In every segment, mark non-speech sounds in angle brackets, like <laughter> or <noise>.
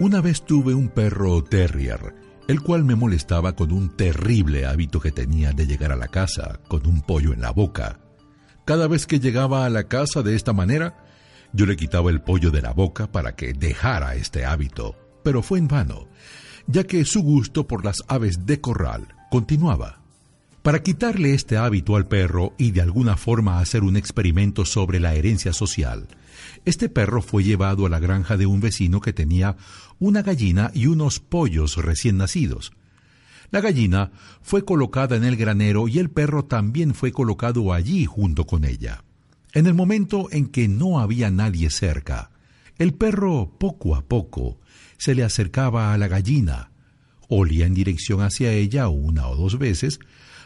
Una vez tuve un perro terrier, el cual me molestaba con un terrible hábito que tenía de llegar a la casa con un pollo en la boca. Cada vez que llegaba a la casa de esta manera, yo le quitaba el pollo de la boca para que dejara este hábito, pero fue en vano, ya que su gusto por las aves de corral continuaba. Para quitarle este hábito al perro y de alguna forma hacer un experimento sobre la herencia social, este perro fue llevado a la granja de un vecino que tenía una gallina y unos pollos recién nacidos. La gallina fue colocada en el granero y el perro también fue colocado allí junto con ella. En el momento en que no había nadie cerca, el perro poco a poco se le acercaba a la gallina, olía en dirección hacia ella una o dos veces,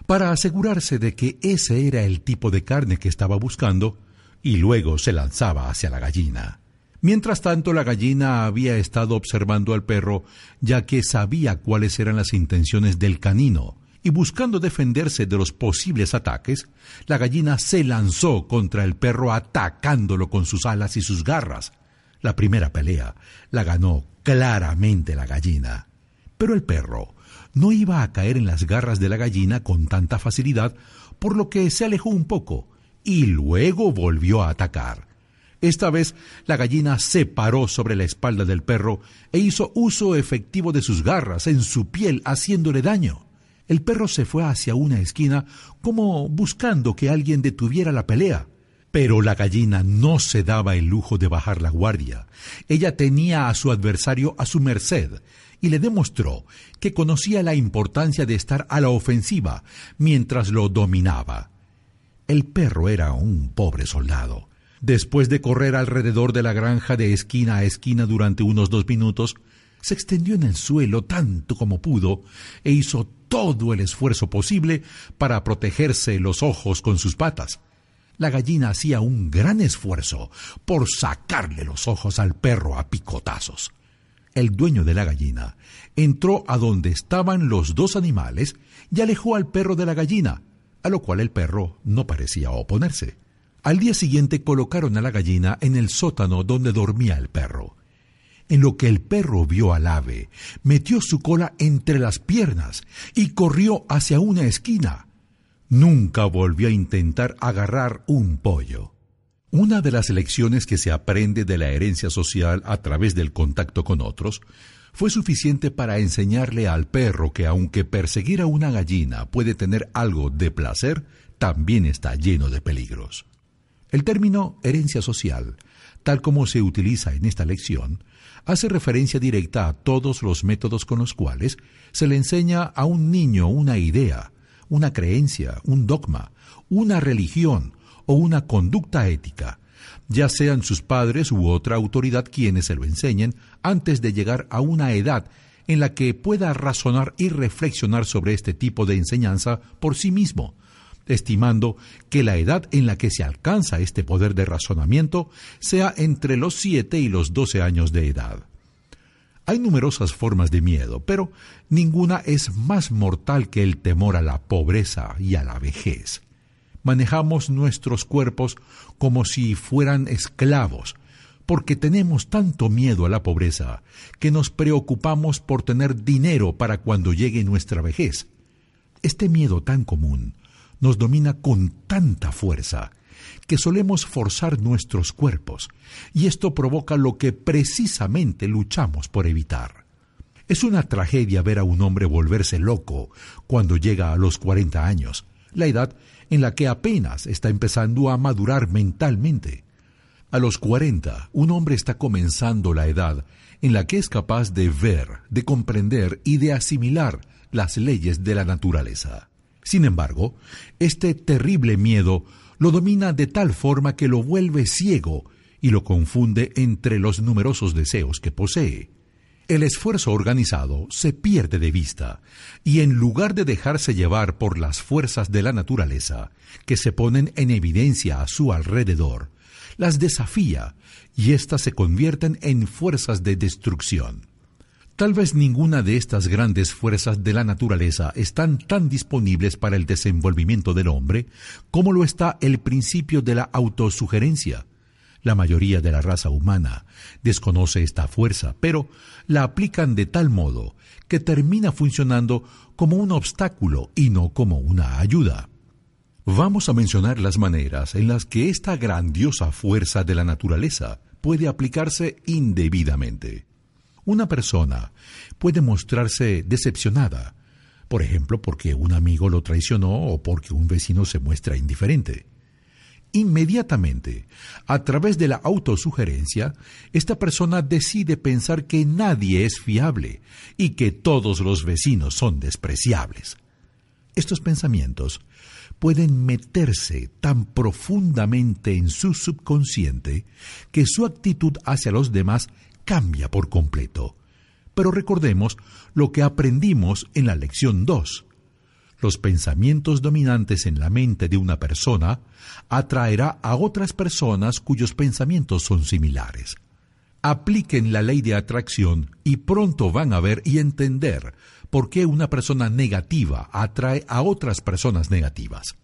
para asegurarse de que ese era el tipo de carne que estaba buscando, y luego se lanzaba hacia la gallina. Mientras tanto, la gallina había estado observando al perro, ya que sabía cuáles eran las intenciones del canino, y buscando defenderse de los posibles ataques, la gallina se lanzó contra el perro atacándolo con sus alas y sus garras. La primera pelea la ganó claramente la gallina. Pero el perro no iba a caer en las garras de la gallina con tanta facilidad, por lo que se alejó un poco y luego volvió a atacar. Esta vez la gallina se paró sobre la espalda del perro e hizo uso efectivo de sus garras en su piel haciéndole daño. El perro se fue hacia una esquina como buscando que alguien detuviera la pelea. Pero la gallina no se daba el lujo de bajar la guardia. Ella tenía a su adversario a su merced y le demostró que conocía la importancia de estar a la ofensiva mientras lo dominaba. El perro era un pobre soldado. Después de correr alrededor de la granja de esquina a esquina durante unos dos minutos, se extendió en el suelo tanto como pudo e hizo todo el esfuerzo posible para protegerse los ojos con sus patas. La gallina hacía un gran esfuerzo por sacarle los ojos al perro a picotazos. El dueño de la gallina entró a donde estaban los dos animales y alejó al perro de la gallina, a lo cual el perro no parecía oponerse. Al día siguiente colocaron a la gallina en el sótano donde dormía el perro. En lo que el perro vio al ave, metió su cola entre las piernas y corrió hacia una esquina. Nunca volvió a intentar agarrar un pollo. Una de las lecciones que se aprende de la herencia social a través del contacto con otros fue suficiente para enseñarle al perro que aunque perseguir a una gallina puede tener algo de placer, también está lleno de peligros. El término herencia social, tal como se utiliza en esta lección, hace referencia directa a todos los métodos con los cuales se le enseña a un niño una idea, una creencia, un dogma, una religión o una conducta ética, ya sean sus padres u otra autoridad quienes se lo enseñen antes de llegar a una edad en la que pueda razonar y reflexionar sobre este tipo de enseñanza por sí mismo, estimando que la edad en la que se alcanza este poder de razonamiento sea entre los siete y los doce años de edad. Hay numerosas formas de miedo, pero ninguna es más mortal que el temor a la pobreza y a la vejez. Manejamos nuestros cuerpos como si fueran esclavos, porque tenemos tanto miedo a la pobreza que nos preocupamos por tener dinero para cuando llegue nuestra vejez. Este miedo tan común nos domina con tanta fuerza que solemos forzar nuestros cuerpos, y esto provoca lo que precisamente luchamos por evitar. Es una tragedia ver a un hombre volverse loco cuando llega a los 40 años, la edad en la que apenas está empezando a madurar mentalmente. A los 40, un hombre está comenzando la edad en la que es capaz de ver, de comprender y de asimilar las leyes de la naturaleza. Sin embargo, este terrible miedo lo domina de tal forma que lo vuelve ciego y lo confunde entre los numerosos deseos que posee. El esfuerzo organizado se pierde de vista y en lugar de dejarse llevar por las fuerzas de la naturaleza que se ponen en evidencia a su alrededor, las desafía y éstas se convierten en fuerzas de destrucción. Tal vez ninguna de estas grandes fuerzas de la naturaleza están tan disponibles para el desenvolvimiento del hombre como lo está el principio de la autosugerencia, La mayoría de la raza humana desconoce esta fuerza, pero la aplican de tal modo que termina funcionando como un obstáculo y no como una ayuda. Vamos a mencionar las maneras en las que esta grandiosa fuerza de la naturaleza puede aplicarse indebidamente. Una persona puede mostrarse decepcionada, por ejemplo, porque un amigo lo traicionó o porque un vecino se muestra indiferente. Inmediatamente, a través de la autosugerencia, esta persona decide pensar que nadie es fiable y que todos los vecinos son despreciables. Estos pensamientos pueden meterse tan profundamente en su subconsciente que su actitud hacia los demás cambia por completo. Pero recordemos lo que aprendimos en la lección 2. Los pensamientos dominantes en la mente de una persona atraerá a otras personas cuyos pensamientos son similares. Apliquen la ley de atracción y pronto van a ver y entender por qué una persona negativa atrae a otras personas negativas.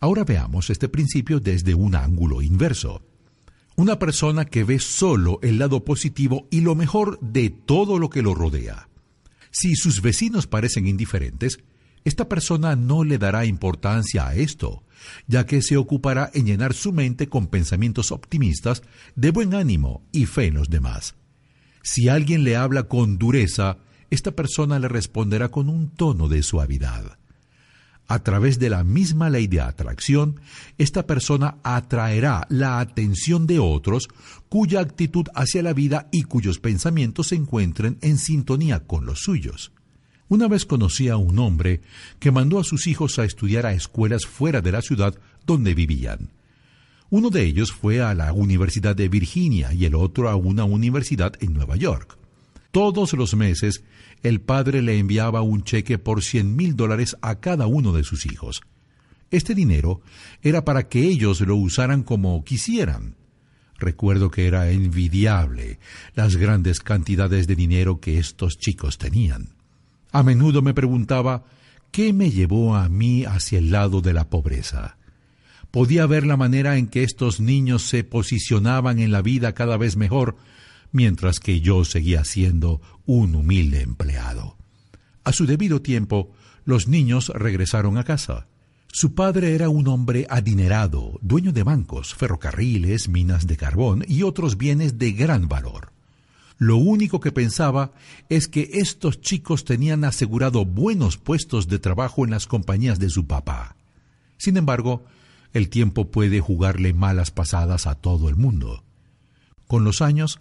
Ahora veamos este principio desde un ángulo inverso. Una persona que ve solo el lado positivo y lo mejor de todo lo que lo rodea. Si sus vecinos parecen indiferentes, esta persona no le dará importancia a esto, ya que se ocupará en llenar su mente con pensamientos optimistas, de buen ánimo y fe en los demás. Si alguien le habla con dureza, esta persona le responderá con un tono de suavidad. A través de la misma ley de atracción, esta persona atraerá la atención de otros cuya actitud hacia la vida y cuyos pensamientos se encuentren en sintonía con los suyos. Una vez conocí a un hombre que mandó a sus hijos a estudiar a escuelas fuera de la ciudad donde vivían. Uno de ellos fue a la Universidad de Virginia y el otro a una universidad en Nueva York. Todos los meses el padre le enviaba un cheque por cien mil dólares a cada uno de sus hijos. Este dinero era para que ellos lo usaran como quisieran. Recuerdo que era envidiable las grandes cantidades de dinero que estos chicos tenían. A menudo me preguntaba qué me llevó a mí hacia el lado de la pobreza. Podía ver la manera en que estos niños se posicionaban en la vida cada vez mejor mientras que yo seguía siendo un humilde empleado. A su debido tiempo, los niños regresaron a casa. Su padre era un hombre adinerado, dueño de bancos, ferrocarriles, minas de carbón y otros bienes de gran valor. Lo único que pensaba es que estos chicos tenían asegurado buenos puestos de trabajo en las compañías de su papá. Sin embargo, el tiempo puede jugarle malas pasadas a todo el mundo. Con los años,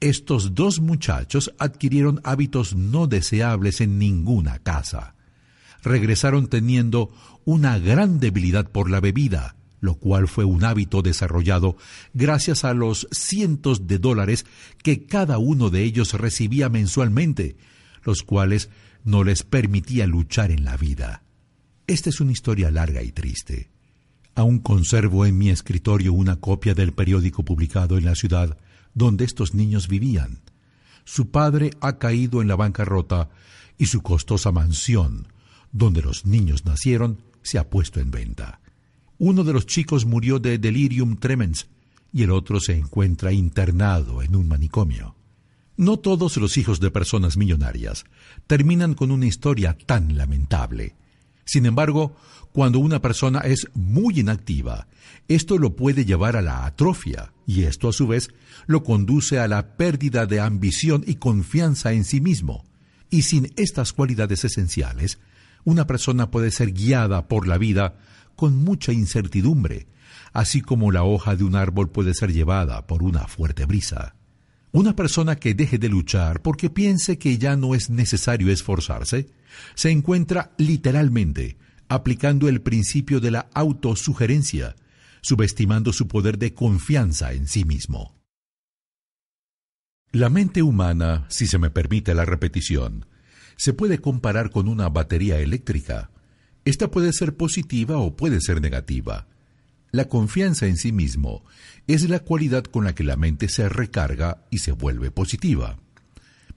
estos dos muchachos adquirieron hábitos no deseables en ninguna casa. Regresaron teniendo una gran debilidad por la bebida, lo cual fue un hábito desarrollado gracias a los cientos de dólares que cada uno de ellos recibía mensualmente, los cuales no les permitía luchar en la vida. Esta es una historia larga y triste. Aún conservo en mi escritorio una copia del periódico publicado en la ciudad donde estos niños vivían. Su padre ha caído en la bancarrota y su costosa mansión, donde los niños nacieron, se ha puesto en venta. Uno de los chicos murió de delirium tremens y el otro se encuentra internado en un manicomio. No todos los hijos de personas millonarias terminan con una historia tan lamentable. Sin embargo, cuando una persona es muy inactiva, esto lo puede llevar a la atrofia, y esto a su vez lo conduce a la pérdida de ambición y confianza en sí mismo. Y sin estas cualidades esenciales, una persona puede ser guiada por la vida con mucha incertidumbre, así como la hoja de un árbol puede ser llevada por una fuerte brisa. Una persona que deje de luchar porque piense que ya no es necesario esforzarse, se encuentra literalmente aplicando el principio de la autosugerencia, subestimando su poder de confianza en sí mismo. La mente humana, si se me permite la repetición, se puede comparar con una batería eléctrica. Esta puede ser positiva o puede ser negativa. La confianza en sí mismo es la cualidad con la que la mente se recarga y se vuelve positiva.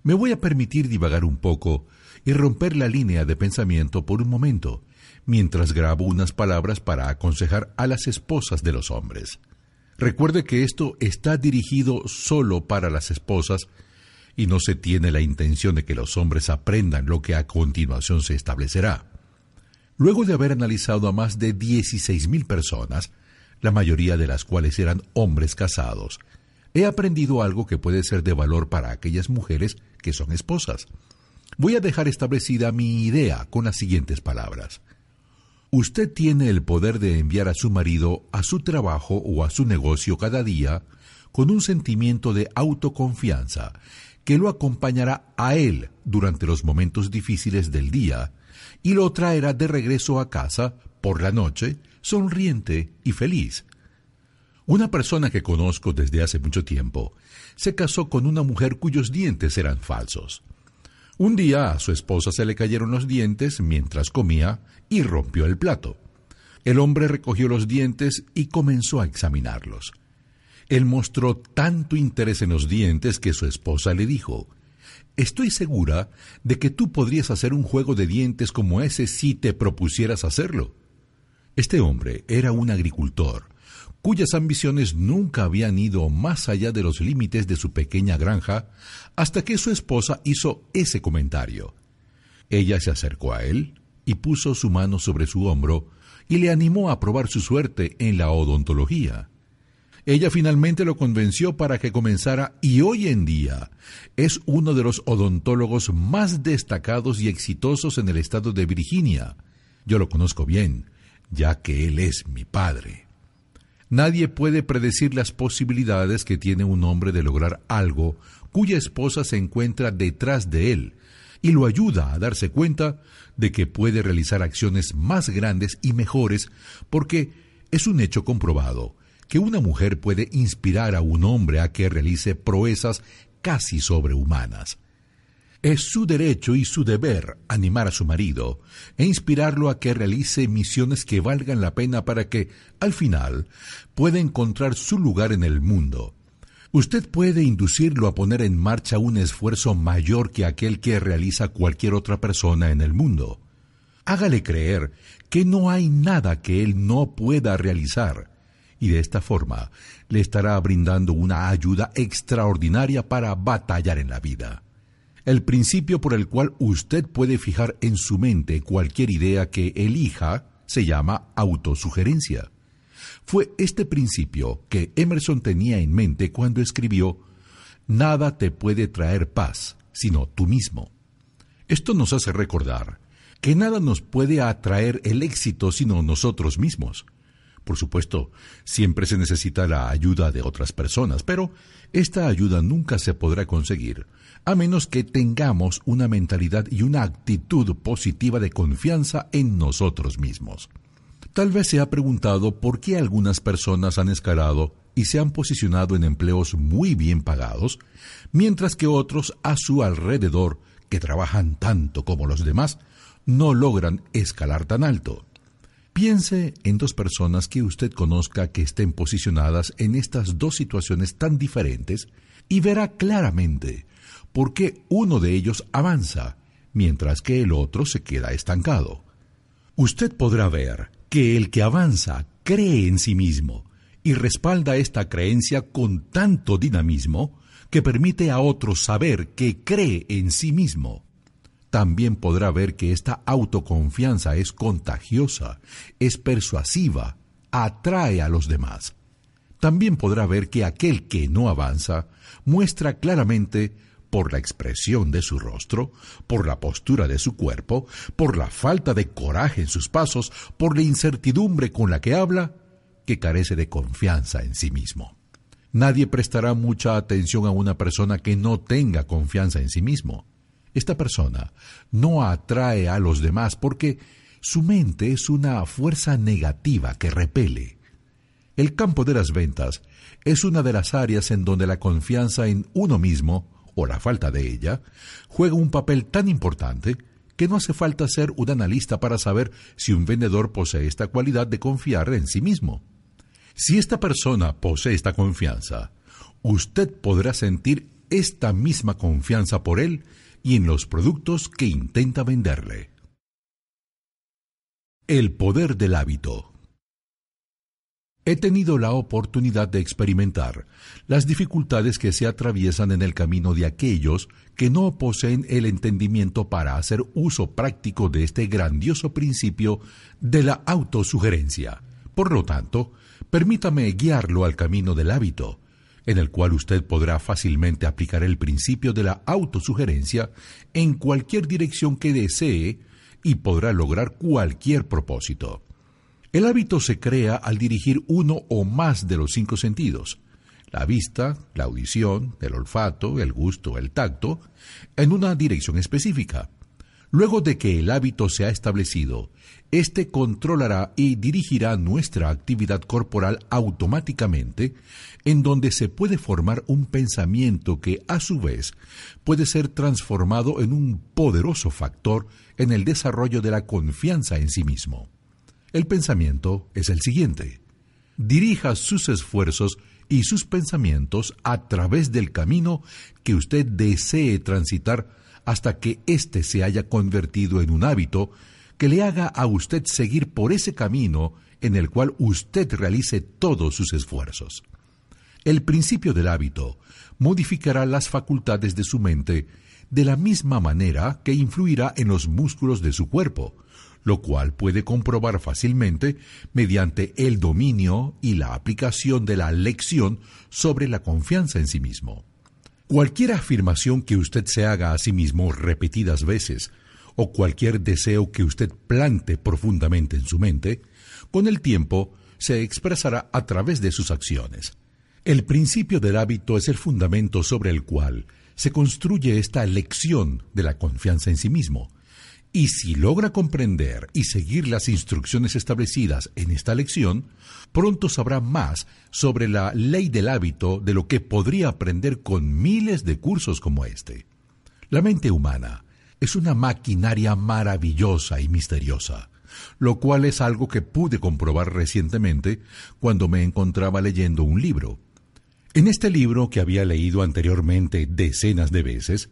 Me voy a permitir divagar un poco y romper la línea de pensamiento por un momento, mientras grabo unas palabras para aconsejar a las esposas de los hombres. Recuerde que esto está dirigido solo para las esposas y no se tiene la intención de que los hombres aprendan lo que a continuación se establecerá. Luego de haber analizado a más de 16.000 personas, la mayoría de las cuales eran hombres casados, he aprendido algo que puede ser de valor para aquellas mujeres que son esposas. Voy a dejar establecida mi idea con las siguientes palabras. Usted tiene el poder de enviar a su marido a su trabajo o a su negocio cada día con un sentimiento de autoconfianza que lo acompañará a él durante los momentos difíciles del día y lo traerá de regreso a casa por la noche, sonriente y feliz. Una persona que conozco desde hace mucho tiempo se casó con una mujer cuyos dientes eran falsos. Un día a su esposa se le cayeron los dientes mientras comía y rompió el plato. El hombre recogió los dientes y comenzó a examinarlos. Él mostró tanto interés en los dientes que su esposa le dijo, Estoy segura de que tú podrías hacer un juego de dientes como ese si te propusieras hacerlo. Este hombre era un agricultor, cuyas ambiciones nunca habían ido más allá de los límites de su pequeña granja, hasta que su esposa hizo ese comentario. Ella se acercó a él y puso su mano sobre su hombro y le animó a probar su suerte en la odontología. Ella finalmente lo convenció para que comenzara y hoy en día es uno de los odontólogos más destacados y exitosos en el estado de Virginia. Yo lo conozco bien, ya que él es mi padre. Nadie puede predecir las posibilidades que tiene un hombre de lograr algo cuya esposa se encuentra detrás de él y lo ayuda a darse cuenta de que puede realizar acciones más grandes y mejores porque es un hecho comprobado que una mujer puede inspirar a un hombre a que realice proezas casi sobrehumanas. Es su derecho y su deber animar a su marido e inspirarlo a que realice misiones que valgan la pena para que, al final, pueda encontrar su lugar en el mundo. Usted puede inducirlo a poner en marcha un esfuerzo mayor que aquel que realiza cualquier otra persona en el mundo. Hágale creer que no hay nada que él no pueda realizar y de esta forma le estará brindando una ayuda extraordinaria para batallar en la vida. El principio por el cual usted puede fijar en su mente cualquier idea que elija se llama autosugerencia. Fue este principio que Emerson tenía en mente cuando escribió Nada te puede traer paz, sino tú mismo. Esto nos hace recordar que nada nos puede atraer el éxito sino nosotros mismos. Por supuesto, siempre se necesita la ayuda de otras personas, pero esta ayuda nunca se podrá conseguir a menos que tengamos una mentalidad y una actitud positiva de confianza en nosotros mismos. Tal vez se ha preguntado por qué algunas personas han escalado y se han posicionado en empleos muy bien pagados, mientras que otros a su alrededor, que trabajan tanto como los demás, no logran escalar tan alto. Piense en dos personas que usted conozca que estén posicionadas en estas dos situaciones tan diferentes y verá claramente por qué uno de ellos avanza, mientras que el otro se queda estancado. Usted podrá ver que el que avanza cree en sí mismo y respalda esta creencia con tanto dinamismo que permite a otros saber que cree en sí mismo también podrá ver que esta autoconfianza es contagiosa, es persuasiva, atrae a los demás. También podrá ver que aquel que no avanza muestra claramente por la expresión de su rostro, por la postura de su cuerpo, por la falta de coraje en sus pasos, por la incertidumbre con la que habla, que carece de confianza en sí mismo. Nadie prestará mucha atención a una persona que no tenga confianza en sí mismo. Esta persona no atrae a los demás porque su mente es una fuerza negativa que repele. El campo de las ventas es una de las áreas en donde la confianza en uno mismo, o la falta de ella, juega un papel tan importante que no hace falta ser un analista para saber si un vendedor posee esta cualidad de confiar en sí mismo. Si esta persona posee esta confianza, usted podrá sentir esta misma confianza por él y en los productos que intenta venderle. El poder del hábito. he tenido la oportunidad de experimentar las dificultades que se atraviesan en el camino de aquellos que no poseen el entendimiento para hacer uso práctico de este grandioso principio de la autosugerencia. Por lo tanto, permítame guiarlo al camino del hábito, en el cual usted podrá fácilmente aplicar el principio de la autosugerencia en cualquier dirección que desee y podrá lograr cualquier propósito. El hábito se crea al dirigir uno o más de los cinco sentidos, la vista, la audición, el olfato, el gusto, el tacto, en una dirección específica. Luego de que el hábito se ha establecido, éste controlará y dirigirá nuestra actividad corporal automáticamente, en donde se puede formar un pensamiento que, a su vez, puede ser transformado en un poderoso factor en el desarrollo de la confianza en sí mismo. El pensamiento es el siguiente. Dirija sus esfuerzos y sus pensamientos a través del camino que usted desee transitar hasta que éste se haya convertido en un hábito que le haga a usted seguir por ese camino en el cual usted realice todos sus esfuerzos. El principio del hábito modificará las facultades de su mente de la misma manera que influirá en los músculos de su cuerpo, lo cual puede comprobar fácilmente mediante el dominio y la aplicación de la lección sobre la confianza en sí mismo. Cualquier afirmación que usted se haga a sí mismo repetidas veces, o cualquier deseo que usted plante profundamente en su mente, con el tiempo se expresará a través de sus acciones. El principio del hábito es el fundamento sobre el cual se construye esta lección de la confianza en sí mismo, y si logra comprender y seguir las instrucciones establecidas en esta lección, pronto sabrá más sobre la ley del hábito de lo que podría aprender con miles de cursos como este. La mente humana es una maquinaria maravillosa y misteriosa, lo cual es algo que pude comprobar recientemente cuando me encontraba leyendo un libro. En este libro, que había leído anteriormente decenas de veces,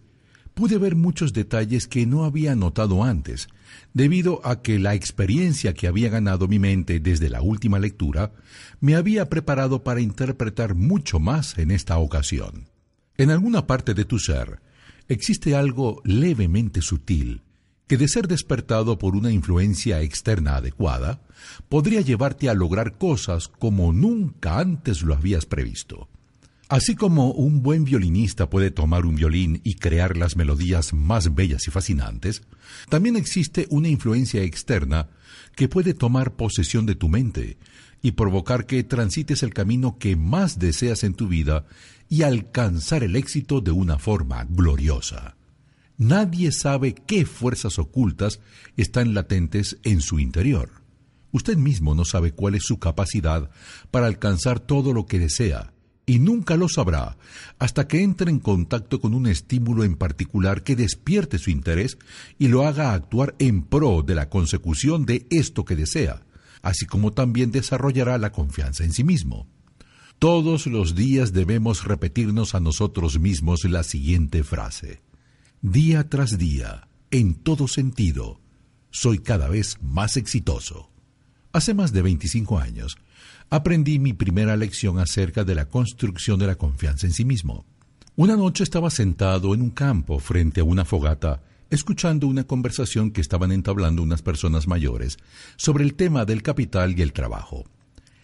pude ver muchos detalles que no había notado antes, debido a que la experiencia que había ganado mi mente desde la última lectura me había preparado para interpretar mucho más en esta ocasión. En alguna parte de tu ser existe algo levemente sutil que de ser despertado por una influencia externa adecuada, podría llevarte a lograr cosas como nunca antes lo habías previsto. Así como un buen violinista puede tomar un violín y crear las melodías más bellas y fascinantes, también existe una influencia externa que puede tomar posesión de tu mente y provocar que transites el camino que más deseas en tu vida y alcanzar el éxito de una forma gloriosa. Nadie sabe qué fuerzas ocultas están latentes en su interior. Usted mismo no sabe cuál es su capacidad para alcanzar todo lo que desea y nunca lo sabrá hasta que entre en contacto con un estímulo en particular que despierte su interés y lo haga actuar en pro de la consecución de esto que desea, así como también desarrollará la confianza en sí mismo. Todos los días debemos repetirnos a nosotros mismos la siguiente frase. Día tras día, en todo sentido, soy cada vez más exitoso. Hace más de 25 años, aprendí mi primera lección acerca de la construcción de la confianza en sí mismo. Una noche estaba sentado en un campo frente a una fogata, escuchando una conversación que estaban entablando unas personas mayores sobre el tema del capital y el trabajo.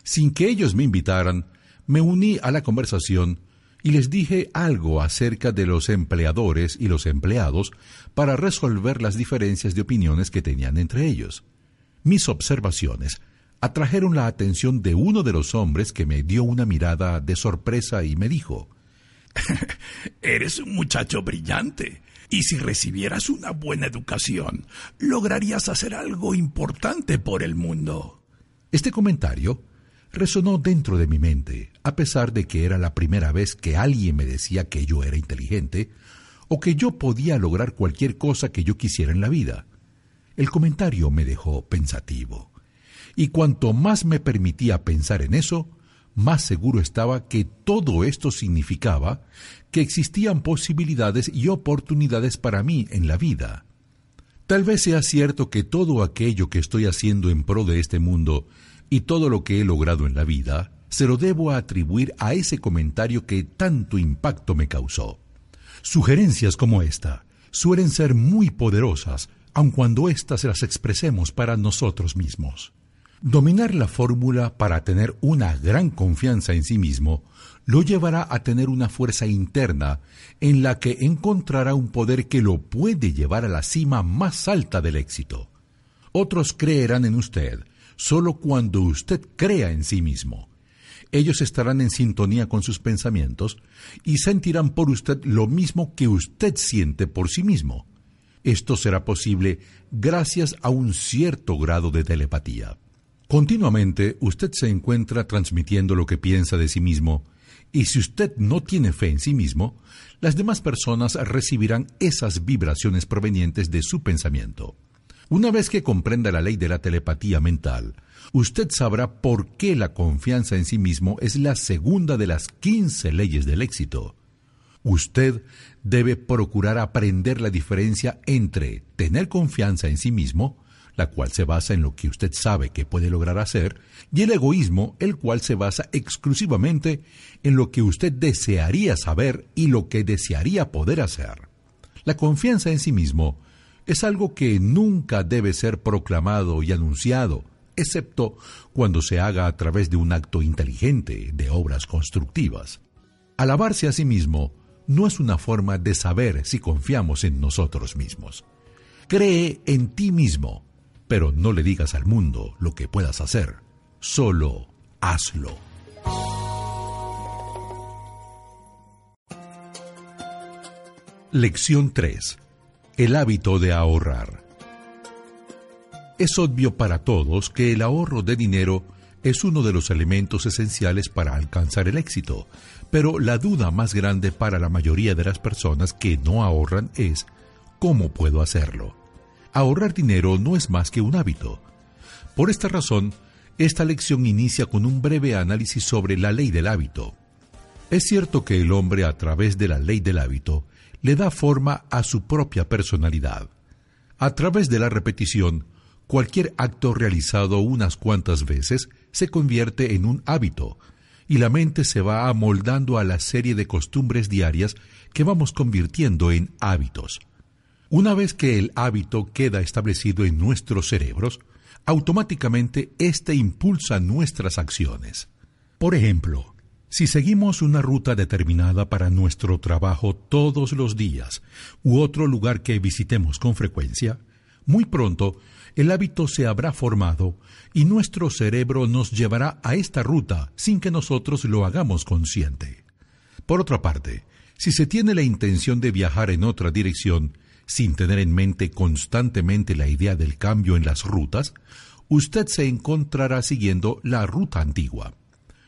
Sin que ellos me invitaran, me uní a la conversación y les dije algo acerca de los empleadores y los empleados para resolver las diferencias de opiniones que tenían entre ellos. Mis observaciones atrajeron la atención de uno de los hombres que me dio una mirada de sorpresa y me dijo, <laughs> Eres un muchacho brillante, y si recibieras una buena educación, lograrías hacer algo importante por el mundo. Este comentario resonó dentro de mi mente, a pesar de que era la primera vez que alguien me decía que yo era inteligente o que yo podía lograr cualquier cosa que yo quisiera en la vida. El comentario me dejó pensativo y cuanto más me permitía pensar en eso, más seguro estaba que todo esto significaba que existían posibilidades y oportunidades para mí en la vida. Tal vez sea cierto que todo aquello que estoy haciendo en pro de este mundo Y todo lo que he logrado en la vida se lo debo atribuir a ese comentario que tanto impacto me causó. Sugerencias como esta suelen ser muy poderosas, aun cuando éstas las expresemos para nosotros mismos. Dominar la fórmula para tener una gran confianza en sí mismo lo llevará a tener una fuerza interna en la que encontrará un poder que lo puede llevar a la cima más alta del éxito. Otros creerán en usted solo cuando usted crea en sí mismo. Ellos estarán en sintonía con sus pensamientos y sentirán por usted lo mismo que usted siente por sí mismo. Esto será posible gracias a un cierto grado de telepatía. Continuamente usted se encuentra transmitiendo lo que piensa de sí mismo y si usted no tiene fe en sí mismo, las demás personas recibirán esas vibraciones provenientes de su pensamiento. Una vez que comprenda la ley de la telepatía mental, usted sabrá por qué la confianza en sí mismo es la segunda de las 15 leyes del éxito. Usted debe procurar aprender la diferencia entre tener confianza en sí mismo la cual se basa en lo que usted sabe que puede lograr hacer, y el egoísmo, el cual se basa exclusivamente en lo que usted desearía saber y lo que desearía poder hacer. La confianza en sí mismo es algo que nunca debe ser proclamado y anunciado, excepto cuando se haga a través de un acto inteligente de obras constructivas. Alabarse a sí mismo no es una forma de saber si confiamos en nosotros mismos. Cree en ti mismo pero no le digas al mundo lo que puedas hacer, solo hazlo. Lección 3. El hábito de ahorrar. Es obvio para todos que el ahorro de dinero es uno de los elementos esenciales para alcanzar el éxito, pero la duda más grande para la mayoría de las personas que no ahorran es ¿cómo puedo hacerlo? Ahorrar dinero no es más que un hábito. Por esta razón, esta lección inicia con un breve análisis sobre la ley del hábito. Es cierto que el hombre a través de la ley del hábito le da forma a su propia personalidad. A través de la repetición, cualquier acto realizado unas cuantas veces se convierte en un hábito, y la mente se va amoldando a la serie de costumbres diarias que vamos convirtiendo en hábitos. Una vez que el hábito queda establecido en nuestros cerebros, automáticamente éste impulsa nuestras acciones. Por ejemplo, si seguimos una ruta determinada para nuestro trabajo todos los días u otro lugar que visitemos con frecuencia, muy pronto el hábito se habrá formado y nuestro cerebro nos llevará a esta ruta sin que nosotros lo hagamos consciente. Por otra parte, si se tiene la intención de viajar en otra dirección, sin tener en mente constantemente la idea del cambio en las rutas, usted se encontrará siguiendo la ruta antigua.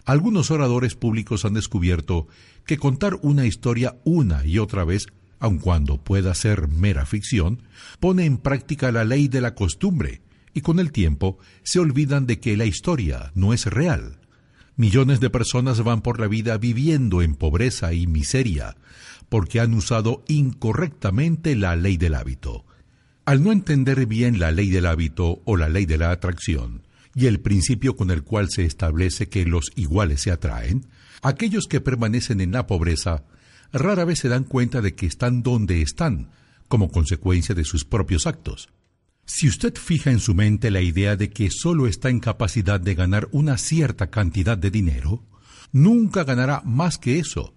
Algunos oradores públicos han descubierto que contar una historia una y otra vez, aun cuando pueda ser mera ficción, pone en práctica la ley de la costumbre, y con el tiempo se olvidan de que la historia no es real. Millones de personas van por la vida viviendo en pobreza y miseria, porque han usado incorrectamente la ley del hábito. Al no entender bien la ley del hábito o la ley de la atracción, y el principio con el cual se establece que los iguales se atraen, aquellos que permanecen en la pobreza rara vez se dan cuenta de que están donde están, como consecuencia de sus propios actos. Si usted fija en su mente la idea de que solo está en capacidad de ganar una cierta cantidad de dinero, nunca ganará más que eso,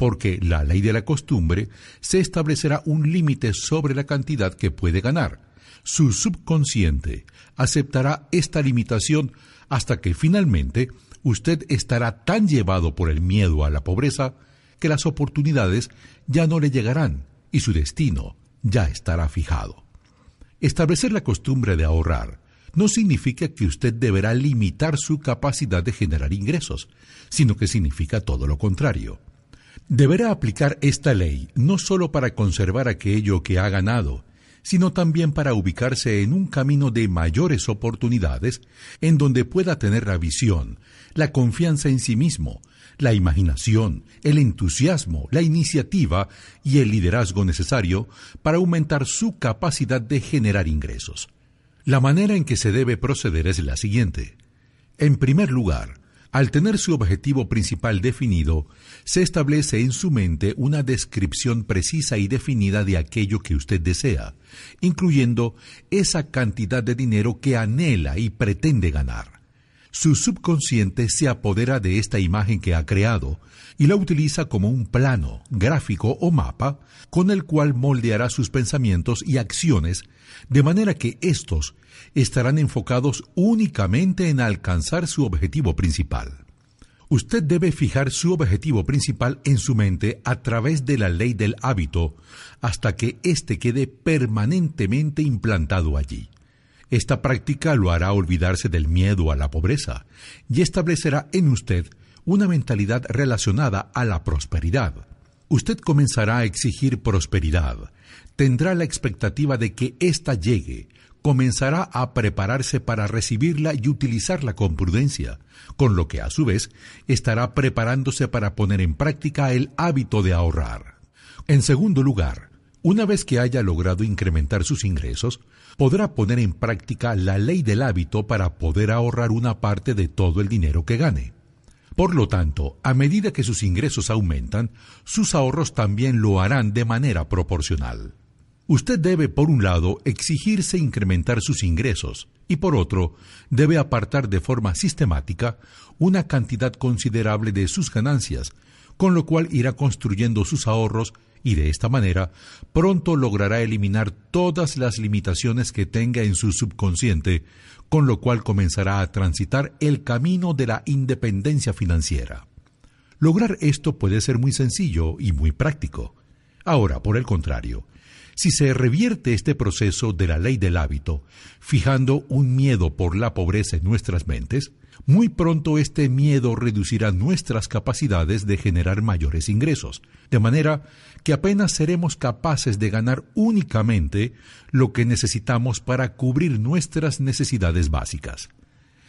porque la ley de la costumbre se establecerá un límite sobre la cantidad que puede ganar. Su subconsciente aceptará esta limitación hasta que finalmente usted estará tan llevado por el miedo a la pobreza que las oportunidades ya no le llegarán y su destino ya estará fijado. Establecer la costumbre de ahorrar no significa que usted deberá limitar su capacidad de generar ingresos, sino que significa todo lo contrario. Deberá aplicar esta ley no sólo para conservar aquello que ha ganado, sino también para ubicarse en un camino de mayores oportunidades en donde pueda tener la visión, la confianza en sí mismo, la imaginación, el entusiasmo, la iniciativa y el liderazgo necesario para aumentar su capacidad de generar ingresos. La manera en que se debe proceder es la siguiente. En primer lugar, al tener su objetivo principal definido, se establece en su mente una descripción precisa y definida de aquello que usted desea, incluyendo esa cantidad de dinero que anhela y pretende ganar. Su subconsciente se apodera de esta imagen que ha creado y la utiliza como un plano, gráfico o mapa con el cual moldeará sus pensamientos y acciones de manera que éstos estarán enfocados únicamente en alcanzar su objetivo principal. Usted debe fijar su objetivo principal en su mente a través de la ley del hábito hasta que éste quede permanentemente implantado allí. Esta práctica lo hará olvidarse del miedo a la pobreza y establecerá en usted una mentalidad relacionada a la prosperidad. Usted comenzará a exigir prosperidad, tendrá la expectativa de que ésta llegue, comenzará a prepararse para recibirla y utilizarla con prudencia, con lo que a su vez estará preparándose para poner en práctica el hábito de ahorrar. En segundo lugar, una vez que haya logrado incrementar sus ingresos, podrá poner en práctica la ley del hábito para poder ahorrar una parte de todo el dinero que gane. Por lo tanto, a medida que sus ingresos aumentan, sus ahorros también lo harán de manera proporcional. Usted debe, por un lado, exigirse incrementar sus ingresos y, por otro, debe apartar de forma sistemática una cantidad considerable de sus ganancias, con lo cual irá construyendo sus ahorros y de esta manera pronto logrará eliminar todas las limitaciones que tenga en su subconsciente, con lo cual comenzará a transitar el camino de la independencia financiera. Lograr esto puede ser muy sencillo y muy práctico. Ahora, por el contrario, si se revierte este proceso de la ley del hábito, fijando un miedo por la pobreza en nuestras mentes, muy pronto este miedo reducirá nuestras capacidades de generar mayores ingresos, de manera que apenas seremos capaces de ganar únicamente lo que necesitamos para cubrir nuestras necesidades básicas.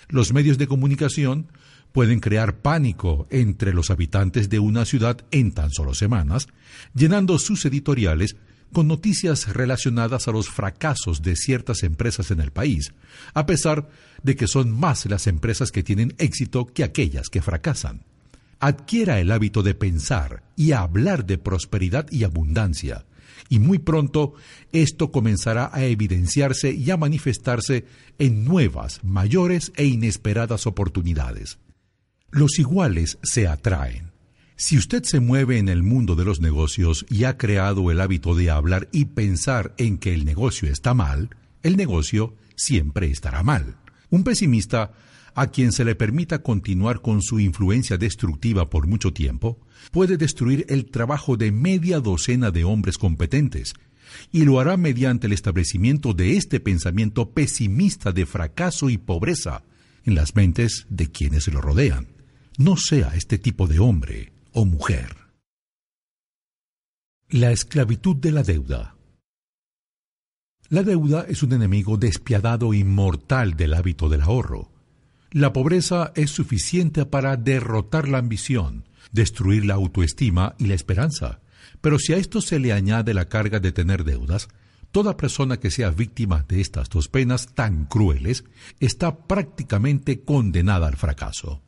Los medios de comunicación pueden crear pánico entre los habitantes de una ciudad en tan solo semanas, llenando sus editoriales con noticias relacionadas a los fracasos de ciertas empresas en el país, a pesar de que son más las empresas que tienen éxito que aquellas que fracasan. Adquiera el hábito de pensar y hablar de prosperidad y abundancia, y muy pronto esto comenzará a evidenciarse y a manifestarse en nuevas, mayores e inesperadas oportunidades. Los iguales se atraen si usted se mueve en el mundo de los negocios y ha creado el hábito de hablar y pensar en que el negocio está mal, el negocio siempre estará mal. Un pesimista, a quien se le permita continuar con su influencia destructiva por mucho tiempo, puede destruir el trabajo de media docena de hombres competentes, y lo hará mediante el establecimiento de este pensamiento pesimista de fracaso y pobreza en las mentes de quienes lo rodean. No sea este tipo de hombre o mujer. La esclavitud de la deuda. La deuda es un enemigo despiadado y mortal del hábito del ahorro. La pobreza es suficiente para derrotar la ambición, destruir la autoestima y la esperanza. Pero si a esto se le añade la carga de tener deudas, toda persona que sea víctima de estas dos penas tan crueles está prácticamente condenada al fracaso.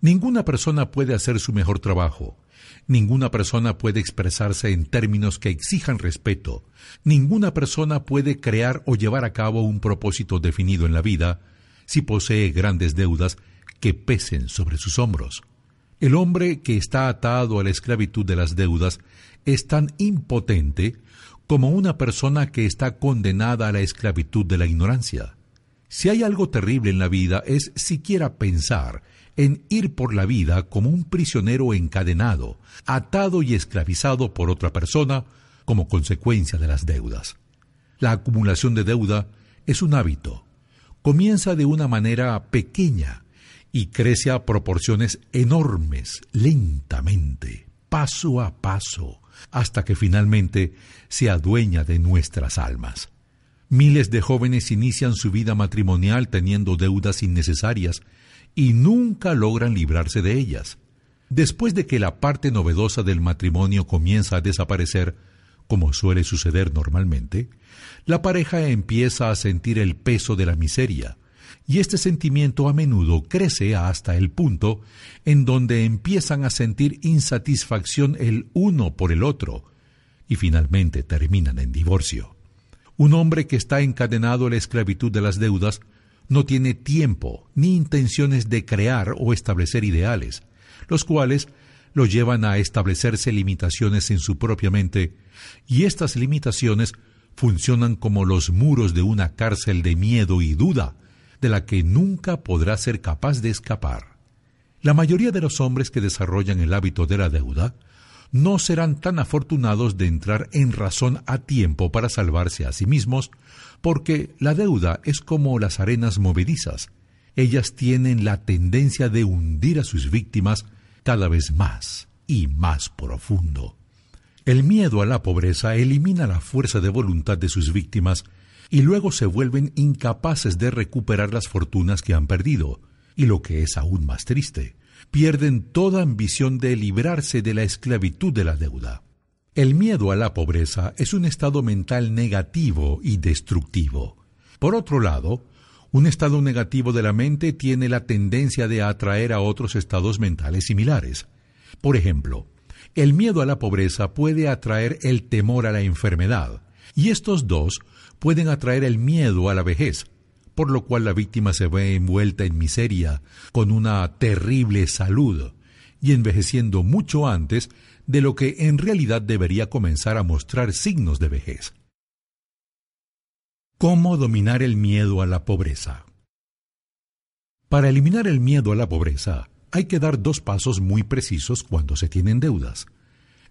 Ninguna persona puede hacer su mejor trabajo. Ninguna persona puede expresarse en términos que exijan respeto. Ninguna persona puede crear o llevar a cabo un propósito definido en la vida si posee grandes deudas que pesen sobre sus hombros. El hombre que está atado a la esclavitud de las deudas es tan impotente como una persona que está condenada a la esclavitud de la ignorancia. Si hay algo terrible en la vida es siquiera pensar en ir por la vida como un prisionero encadenado, atado y esclavizado por otra persona como consecuencia de las deudas. La acumulación de deuda es un hábito. Comienza de una manera pequeña y crece a proporciones enormes, lentamente, paso a paso, hasta que finalmente se adueña de nuestras almas. Miles de jóvenes inician su vida matrimonial teniendo deudas innecesarias y nunca logran librarse de ellas. Después de que la parte novedosa del matrimonio comienza a desaparecer, como suele suceder normalmente, la pareja empieza a sentir el peso de la miseria, y este sentimiento a menudo crece hasta el punto en donde empiezan a sentir insatisfacción el uno por el otro y finalmente terminan en divorcio. Un hombre que está encadenado a la esclavitud de las deudas no tiene tiempo ni intenciones de crear o establecer ideales, los cuales lo llevan a establecerse limitaciones en su propia mente, y estas limitaciones funcionan como los muros de una cárcel de miedo y duda, de la que nunca podrá ser capaz de escapar. La mayoría de los hombres que desarrollan el hábito de la deuda no serán tan afortunados de entrar en razón a tiempo para salvarse a sí mismos, porque la deuda es como las arenas movedizas. Ellas tienen la tendencia de hundir a sus víctimas cada vez más y más profundo. El miedo a la pobreza elimina la fuerza de voluntad de sus víctimas y luego se vuelven incapaces de recuperar las fortunas que han perdido, y lo que es aún más triste, pierden toda ambición de librarse de la esclavitud de la deuda. El miedo a la pobreza es un estado mental negativo y destructivo. Por otro lado, un estado negativo de la mente tiene la tendencia de atraer a otros estados mentales similares. Por ejemplo, el miedo a la pobreza puede atraer el temor a la enfermedad, y estos dos pueden atraer el miedo a la vejez, por lo cual la víctima se ve envuelta en miseria, con una terrible salud, y envejeciendo mucho antes de lo que en realidad debería comenzar a mostrar signos de vejez. ¿Cómo dominar el miedo a la pobreza? Para eliminar el miedo a la pobreza, hay que dar dos pasos muy precisos cuando se tienen deudas.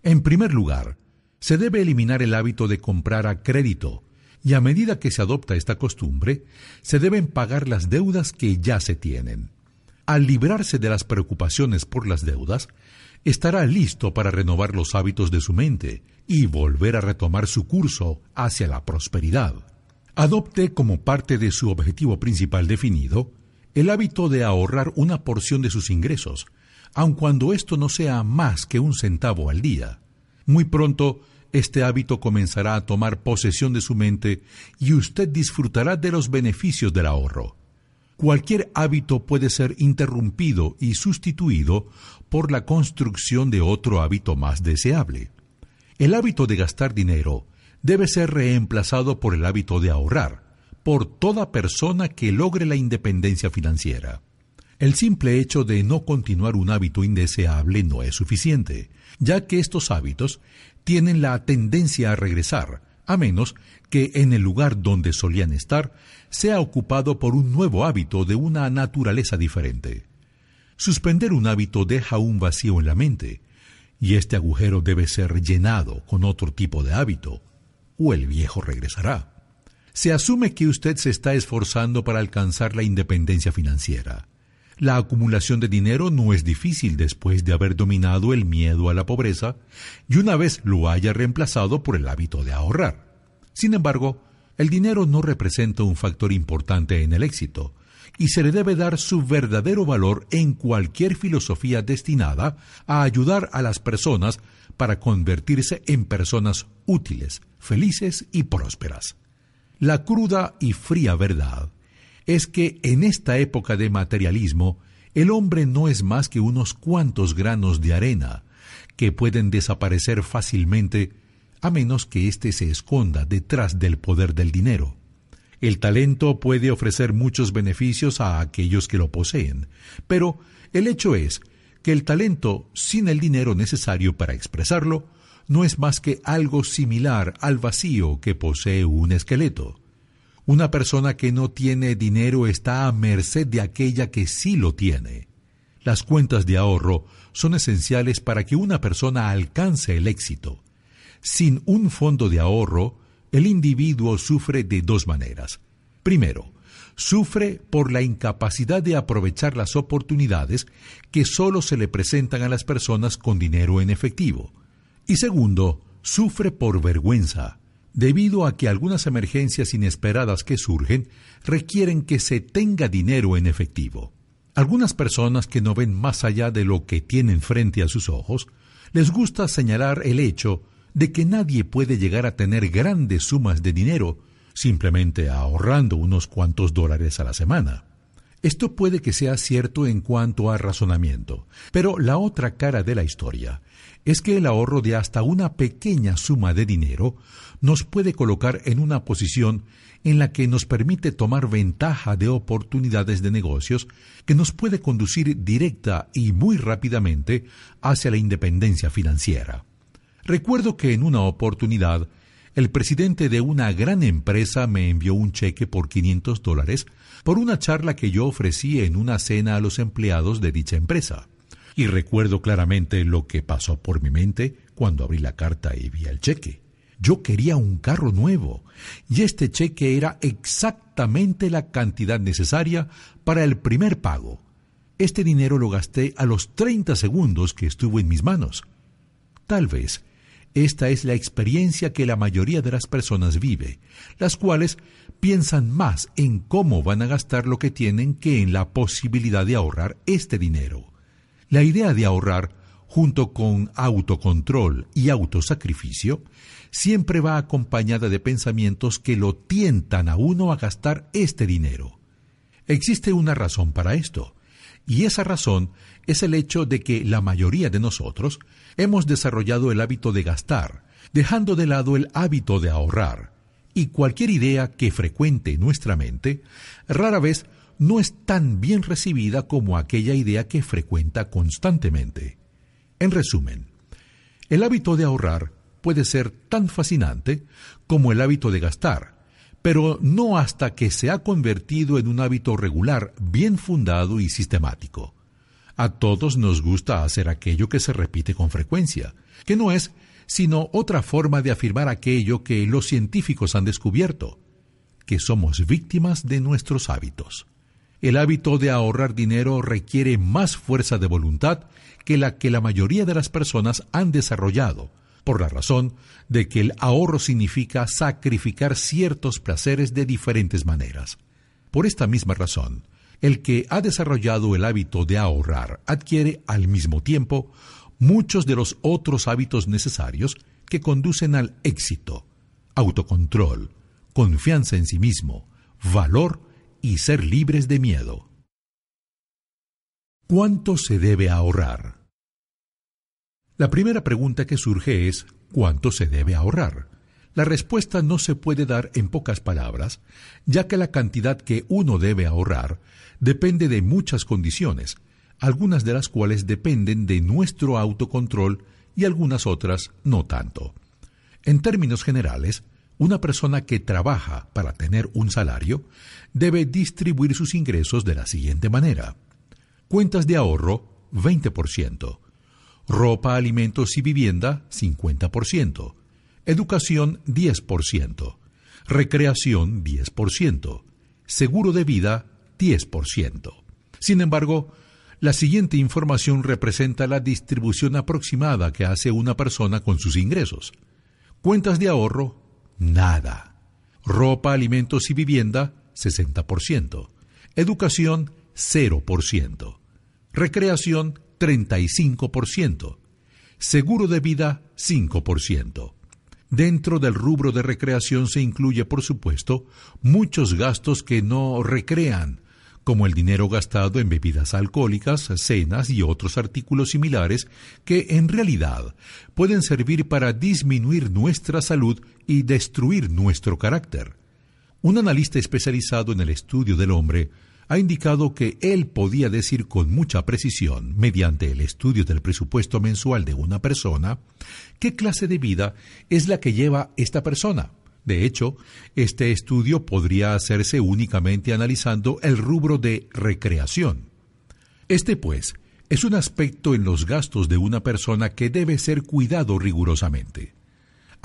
En primer lugar, se debe eliminar el hábito de comprar a crédito, y a medida que se adopta esta costumbre, se deben pagar las deudas que ya se tienen. Al librarse de las preocupaciones por las deudas, estará listo para renovar los hábitos de su mente y volver a retomar su curso hacia la prosperidad. Adopte como parte de su objetivo principal definido el hábito de ahorrar una porción de sus ingresos, aun cuando esto no sea más que un centavo al día. Muy pronto este hábito comenzará a tomar posesión de su mente y usted disfrutará de los beneficios del ahorro. Cualquier hábito puede ser interrumpido y sustituido por la construcción de otro hábito más deseable. El hábito de gastar dinero debe ser reemplazado por el hábito de ahorrar, por toda persona que logre la independencia financiera. El simple hecho de no continuar un hábito indeseable no es suficiente, ya que estos hábitos tienen la tendencia a regresar, a menos que en el lugar donde solían estar sea ocupado por un nuevo hábito de una naturaleza diferente. Suspender un hábito deja un vacío en la mente, y este agujero debe ser llenado con otro tipo de hábito, o el viejo regresará. Se asume que usted se está esforzando para alcanzar la independencia financiera. La acumulación de dinero no es difícil después de haber dominado el miedo a la pobreza y una vez lo haya reemplazado por el hábito de ahorrar. Sin embargo, el dinero no representa un factor importante en el éxito, y se le debe dar su verdadero valor en cualquier filosofía destinada a ayudar a las personas para convertirse en personas útiles, felices y prósperas. La cruda y fría verdad es que en esta época de materialismo el hombre no es más que unos cuantos granos de arena que pueden desaparecer fácilmente a menos que éste se esconda detrás del poder del dinero. El talento puede ofrecer muchos beneficios a aquellos que lo poseen, pero el hecho es que el talento sin el dinero necesario para expresarlo no es más que algo similar al vacío que posee un esqueleto. Una persona que no tiene dinero está a merced de aquella que sí lo tiene. Las cuentas de ahorro son esenciales para que una persona alcance el éxito. Sin un fondo de ahorro, el individuo sufre de dos maneras. Primero, sufre por la incapacidad de aprovechar las oportunidades que solo se le presentan a las personas con dinero en efectivo. Y segundo, sufre por vergüenza, debido a que algunas emergencias inesperadas que surgen requieren que se tenga dinero en efectivo. Algunas personas que no ven más allá de lo que tienen frente a sus ojos, les gusta señalar el hecho de que nadie puede llegar a tener grandes sumas de dinero simplemente ahorrando unos cuantos dólares a la semana. Esto puede que sea cierto en cuanto a razonamiento, pero la otra cara de la historia es que el ahorro de hasta una pequeña suma de dinero nos puede colocar en una posición en la que nos permite tomar ventaja de oportunidades de negocios que nos puede conducir directa y muy rápidamente hacia la independencia financiera. Recuerdo que en una oportunidad el presidente de una gran empresa me envió un cheque por 500 dólares por una charla que yo ofrecí en una cena a los empleados de dicha empresa. Y recuerdo claramente lo que pasó por mi mente cuando abrí la carta y vi el cheque. Yo quería un carro nuevo y este cheque era exactamente la cantidad necesaria para el primer pago. Este dinero lo gasté a los 30 segundos que estuvo en mis manos. Tal vez esta es la experiencia que la mayoría de las personas vive, las cuales piensan más en cómo van a gastar lo que tienen que en la posibilidad de ahorrar este dinero. La idea de ahorrar, junto con autocontrol y autosacrificio, siempre va acompañada de pensamientos que lo tientan a uno a gastar este dinero. Existe una razón para esto, y esa razón es el hecho de que la mayoría de nosotros hemos desarrollado el hábito de gastar, dejando de lado el hábito de ahorrar, y cualquier idea que frecuente nuestra mente rara vez no es tan bien recibida como aquella idea que frecuenta constantemente. En resumen, el hábito de ahorrar puede ser tan fascinante como el hábito de gastar, pero no hasta que se ha convertido en un hábito regular, bien fundado y sistemático. A todos nos gusta hacer aquello que se repite con frecuencia, que no es sino otra forma de afirmar aquello que los científicos han descubierto, que somos víctimas de nuestros hábitos. El hábito de ahorrar dinero requiere más fuerza de voluntad que la que la mayoría de las personas han desarrollado, por la razón de que el ahorro significa sacrificar ciertos placeres de diferentes maneras. Por esta misma razón, el que ha desarrollado el hábito de ahorrar adquiere al mismo tiempo muchos de los otros hábitos necesarios que conducen al éxito, autocontrol, confianza en sí mismo, valor y ser libres de miedo. ¿Cuánto se debe ahorrar? La primera pregunta que surge es ¿cuánto se debe ahorrar? La respuesta no se puede dar en pocas palabras, ya que la cantidad que uno debe ahorrar depende de muchas condiciones, algunas de las cuales dependen de nuestro autocontrol y algunas otras no tanto. En términos generales, una persona que trabaja para tener un salario debe distribuir sus ingresos de la siguiente manera. Cuentas de ahorro, 20% ropa, alimentos y vivienda 50%, educación 10%, recreación 10%, seguro de vida 10%. Sin embargo, la siguiente información representa la distribución aproximada que hace una persona con sus ingresos. Cuentas de ahorro, nada. Ropa, alimentos y vivienda, 60%. Educación, 0%. Recreación, 35%. Seguro de vida, 5%. Dentro del rubro de recreación se incluye, por supuesto, muchos gastos que no recrean, como el dinero gastado en bebidas alcohólicas, cenas y otros artículos similares que en realidad pueden servir para disminuir nuestra salud y destruir nuestro carácter. Un analista especializado en el estudio del hombre ha indicado que él podía decir con mucha precisión, mediante el estudio del presupuesto mensual de una persona, qué clase de vida es la que lleva esta persona. De hecho, este estudio podría hacerse únicamente analizando el rubro de recreación. Este, pues, es un aspecto en los gastos de una persona que debe ser cuidado rigurosamente.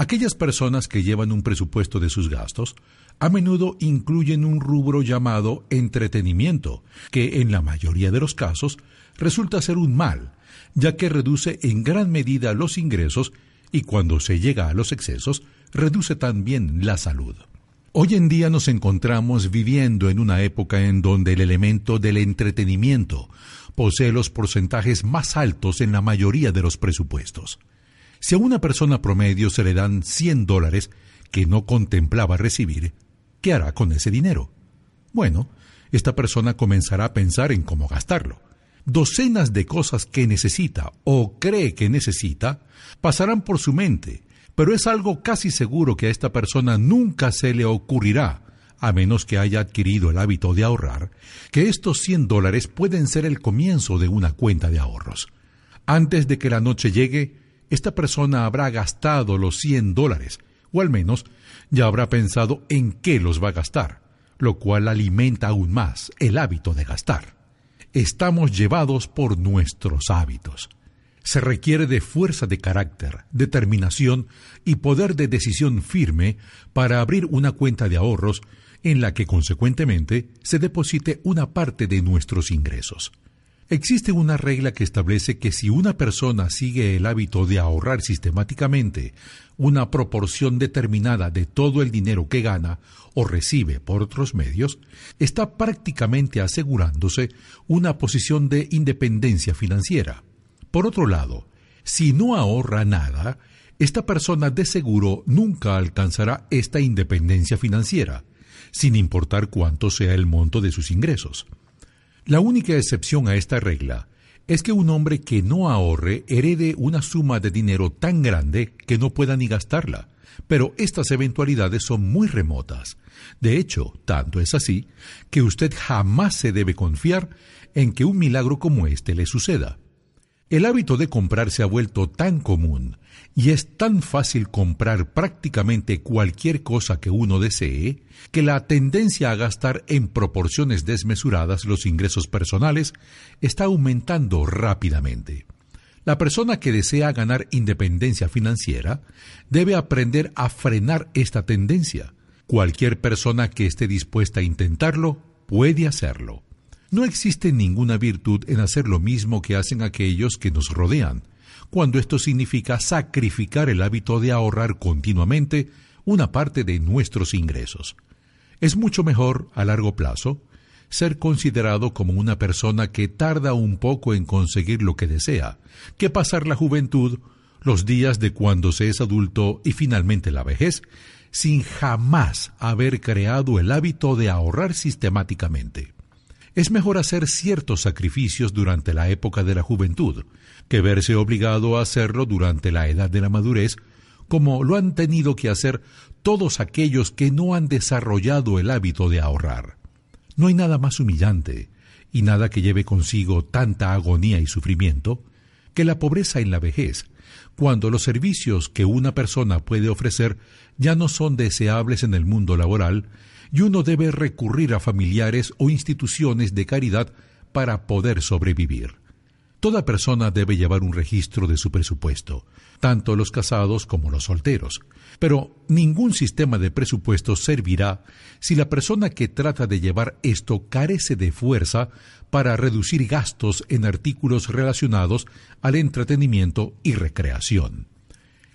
Aquellas personas que llevan un presupuesto de sus gastos a menudo incluyen un rubro llamado entretenimiento, que en la mayoría de los casos resulta ser un mal, ya que reduce en gran medida los ingresos y cuando se llega a los excesos, reduce también la salud. Hoy en día nos encontramos viviendo en una época en donde el elemento del entretenimiento posee los porcentajes más altos en la mayoría de los presupuestos. Si a una persona promedio se le dan 100 dólares que no contemplaba recibir, ¿qué hará con ese dinero? Bueno, esta persona comenzará a pensar en cómo gastarlo. Docenas de cosas que necesita o cree que necesita pasarán por su mente, pero es algo casi seguro que a esta persona nunca se le ocurrirá, a menos que haya adquirido el hábito de ahorrar, que estos 100 dólares pueden ser el comienzo de una cuenta de ahorros. Antes de que la noche llegue, esta persona habrá gastado los 100 dólares, o al menos ya habrá pensado en qué los va a gastar, lo cual alimenta aún más el hábito de gastar. Estamos llevados por nuestros hábitos. Se requiere de fuerza de carácter, determinación y poder de decisión firme para abrir una cuenta de ahorros en la que consecuentemente se deposite una parte de nuestros ingresos. Existe una regla que establece que si una persona sigue el hábito de ahorrar sistemáticamente una proporción determinada de todo el dinero que gana o recibe por otros medios, está prácticamente asegurándose una posición de independencia financiera. Por otro lado, si no ahorra nada, esta persona de seguro nunca alcanzará esta independencia financiera, sin importar cuánto sea el monto de sus ingresos. La única excepción a esta regla es que un hombre que no ahorre herede una suma de dinero tan grande que no pueda ni gastarla, pero estas eventualidades son muy remotas. De hecho, tanto es así que usted jamás se debe confiar en que un milagro como este le suceda. El hábito de comprar se ha vuelto tan común y es tan fácil comprar prácticamente cualquier cosa que uno desee que la tendencia a gastar en proporciones desmesuradas los ingresos personales está aumentando rápidamente. La persona que desea ganar independencia financiera debe aprender a frenar esta tendencia. Cualquier persona que esté dispuesta a intentarlo puede hacerlo. No existe ninguna virtud en hacer lo mismo que hacen aquellos que nos rodean, cuando esto significa sacrificar el hábito de ahorrar continuamente una parte de nuestros ingresos. Es mucho mejor, a largo plazo, ser considerado como una persona que tarda un poco en conseguir lo que desea, que pasar la juventud, los días de cuando se es adulto y finalmente la vejez, sin jamás haber creado el hábito de ahorrar sistemáticamente. Es mejor hacer ciertos sacrificios durante la época de la juventud que verse obligado a hacerlo durante la edad de la madurez, como lo han tenido que hacer todos aquellos que no han desarrollado el hábito de ahorrar. No hay nada más humillante y nada que lleve consigo tanta agonía y sufrimiento que la pobreza en la vejez, cuando los servicios que una persona puede ofrecer ya no son deseables en el mundo laboral y uno debe recurrir a familiares o instituciones de caridad para poder sobrevivir. Toda persona debe llevar un registro de su presupuesto, tanto los casados como los solteros, pero ningún sistema de presupuesto servirá si la persona que trata de llevar esto carece de fuerza para reducir gastos en artículos relacionados al entretenimiento y recreación.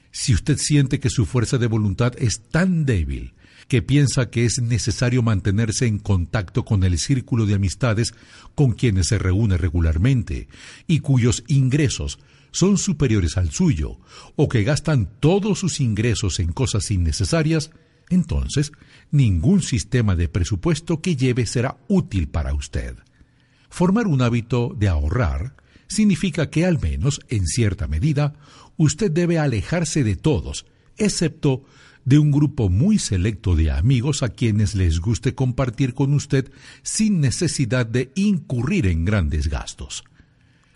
Si usted siente que su fuerza de voluntad es tan débil que piensa que es necesario mantenerse en contacto con el círculo de amistades con quienes se reúne regularmente y cuyos ingresos son superiores al suyo, o que gastan todos sus ingresos en cosas innecesarias, entonces ningún sistema de presupuesto que lleve será útil para usted. Formar un hábito de ahorrar significa que al menos, en cierta medida, usted debe alejarse de todos, excepto de un grupo muy selecto de amigos a quienes les guste compartir con usted sin necesidad de incurrir en grandes gastos.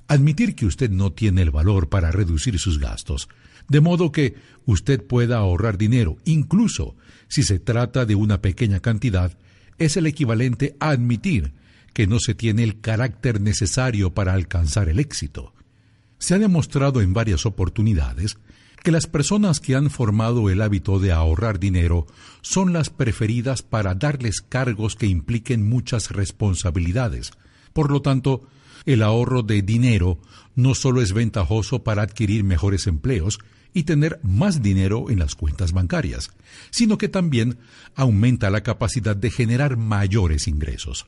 Admitir que usted no tiene el valor para reducir sus gastos, de modo que usted pueda ahorrar dinero, incluso si se trata de una pequeña cantidad, es el equivalente a admitir que no se tiene el carácter necesario para alcanzar el éxito. Se ha demostrado en varias oportunidades que las personas que han formado el hábito de ahorrar dinero son las preferidas para darles cargos que impliquen muchas responsabilidades. Por lo tanto, el ahorro de dinero no solo es ventajoso para adquirir mejores empleos y tener más dinero en las cuentas bancarias, sino que también aumenta la capacidad de generar mayores ingresos.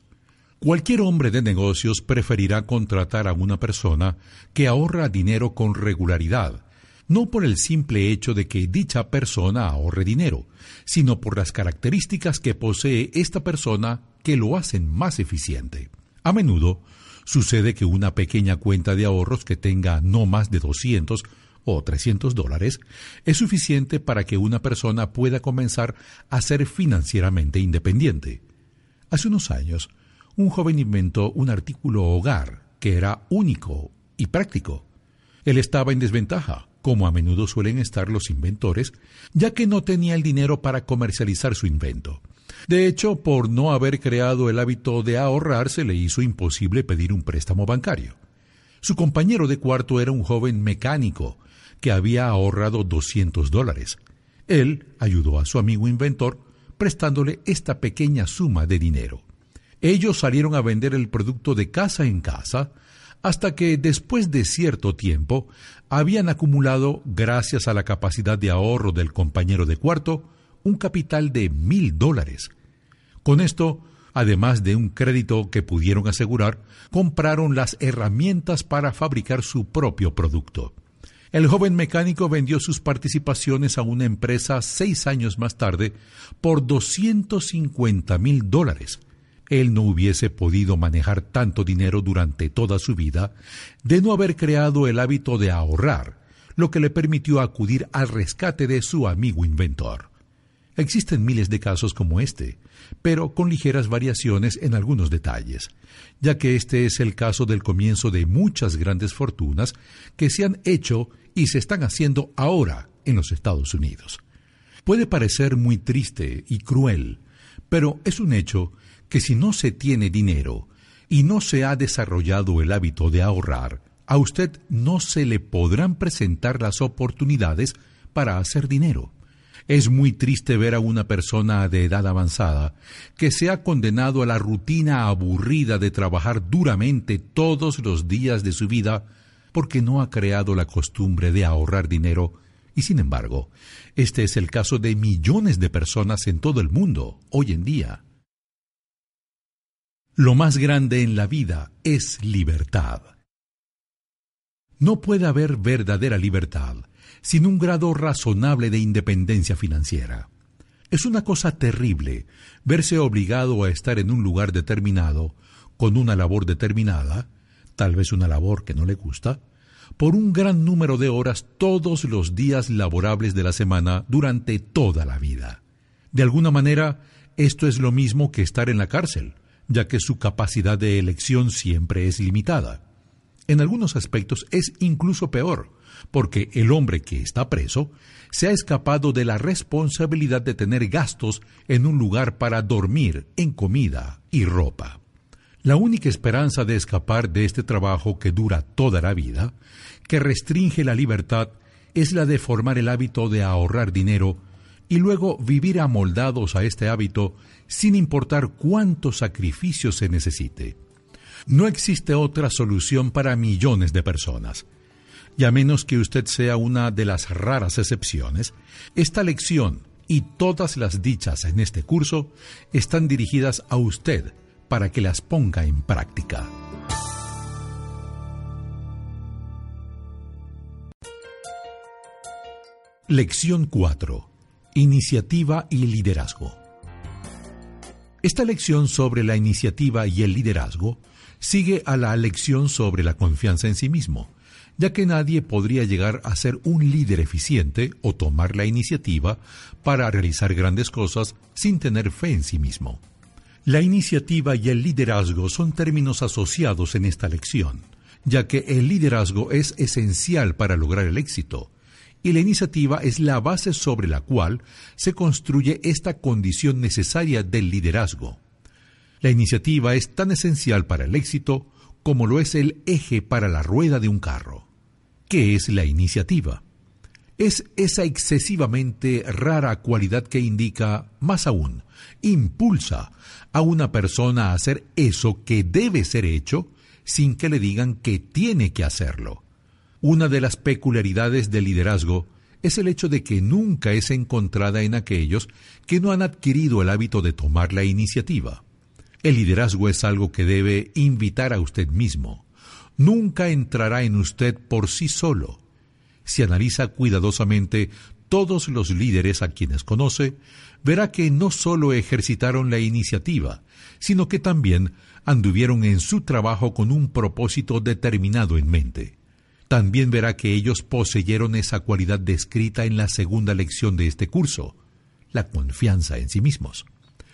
Cualquier hombre de negocios preferirá contratar a una persona que ahorra dinero con regularidad, no por el simple hecho de que dicha persona ahorre dinero, sino por las características que posee esta persona que lo hacen más eficiente. A menudo sucede que una pequeña cuenta de ahorros que tenga no más de 200 o 300 dólares es suficiente para que una persona pueda comenzar a ser financieramente independiente. Hace unos años, un joven inventó un artículo hogar que era único y práctico. Él estaba en desventaja, como a menudo suelen estar los inventores, ya que no tenía el dinero para comercializar su invento. De hecho, por no haber creado el hábito de ahorrar, se le hizo imposible pedir un préstamo bancario. Su compañero de cuarto era un joven mecánico que había ahorrado 200 dólares. Él ayudó a su amigo inventor prestándole esta pequeña suma de dinero. Ellos salieron a vender el producto de casa en casa hasta que después de cierto tiempo habían acumulado, gracias a la capacidad de ahorro del compañero de cuarto, un capital de mil dólares. Con esto, además de un crédito que pudieron asegurar, compraron las herramientas para fabricar su propio producto. El joven mecánico vendió sus participaciones a una empresa seis años más tarde por 250 mil dólares. Él no hubiese podido manejar tanto dinero durante toda su vida de no haber creado el hábito de ahorrar, lo que le permitió acudir al rescate de su amigo inventor. Existen miles de casos como este, pero con ligeras variaciones en algunos detalles, ya que este es el caso del comienzo de muchas grandes fortunas que se han hecho y se están haciendo ahora en los Estados Unidos. Puede parecer muy triste y cruel, pero es un hecho que si no se tiene dinero y no se ha desarrollado el hábito de ahorrar, a usted no se le podrán presentar las oportunidades para hacer dinero. Es muy triste ver a una persona de edad avanzada que se ha condenado a la rutina aburrida de trabajar duramente todos los días de su vida porque no ha creado la costumbre de ahorrar dinero y sin embargo, este es el caso de millones de personas en todo el mundo hoy en día. Lo más grande en la vida es libertad. No puede haber verdadera libertad sin un grado razonable de independencia financiera. Es una cosa terrible verse obligado a estar en un lugar determinado, con una labor determinada, tal vez una labor que no le gusta, por un gran número de horas todos los días laborables de la semana durante toda la vida. De alguna manera, esto es lo mismo que estar en la cárcel, ya que su capacidad de elección siempre es limitada. En algunos aspectos es incluso peor, porque el hombre que está preso se ha escapado de la responsabilidad de tener gastos en un lugar para dormir, en comida y ropa. La única esperanza de escapar de este trabajo que dura toda la vida, que restringe la libertad, es la de formar el hábito de ahorrar dinero y luego vivir amoldados a este hábito sin importar cuántos sacrificios se necesite. No existe otra solución para millones de personas. Y a menos que usted sea una de las raras excepciones, esta lección y todas las dichas en este curso están dirigidas a usted para que las ponga en práctica. Lección 4. Iniciativa y liderazgo. Esta lección sobre la iniciativa y el liderazgo sigue a la lección sobre la confianza en sí mismo, ya que nadie podría llegar a ser un líder eficiente o tomar la iniciativa para realizar grandes cosas sin tener fe en sí mismo. La iniciativa y el liderazgo son términos asociados en esta lección, ya que el liderazgo es esencial para lograr el éxito, y la iniciativa es la base sobre la cual se construye esta condición necesaria del liderazgo. La iniciativa es tan esencial para el éxito como lo es el eje para la rueda de un carro. ¿Qué es la iniciativa? Es esa excesivamente rara cualidad que indica, más aún, impulsa a una persona a hacer eso que debe ser hecho sin que le digan que tiene que hacerlo. Una de las peculiaridades del liderazgo es el hecho de que nunca es encontrada en aquellos que no han adquirido el hábito de tomar la iniciativa. El liderazgo es algo que debe invitar a usted mismo. Nunca entrará en usted por sí solo. Si analiza cuidadosamente todos los líderes a quienes conoce, verá que no solo ejercitaron la iniciativa, sino que también anduvieron en su trabajo con un propósito determinado en mente. También verá que ellos poseyeron esa cualidad descrita en la segunda lección de este curso, la confianza en sí mismos.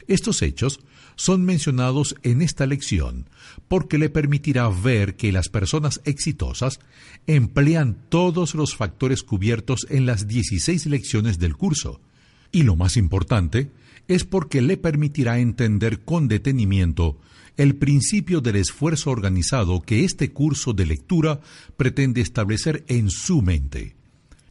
Estos hechos son mencionados en esta lección porque le permitirá ver que las personas exitosas emplean todos los factores cubiertos en las 16 lecciones del curso. Y lo más importante es porque le permitirá entender con detenimiento el principio del esfuerzo organizado que este curso de lectura pretende establecer en su mente.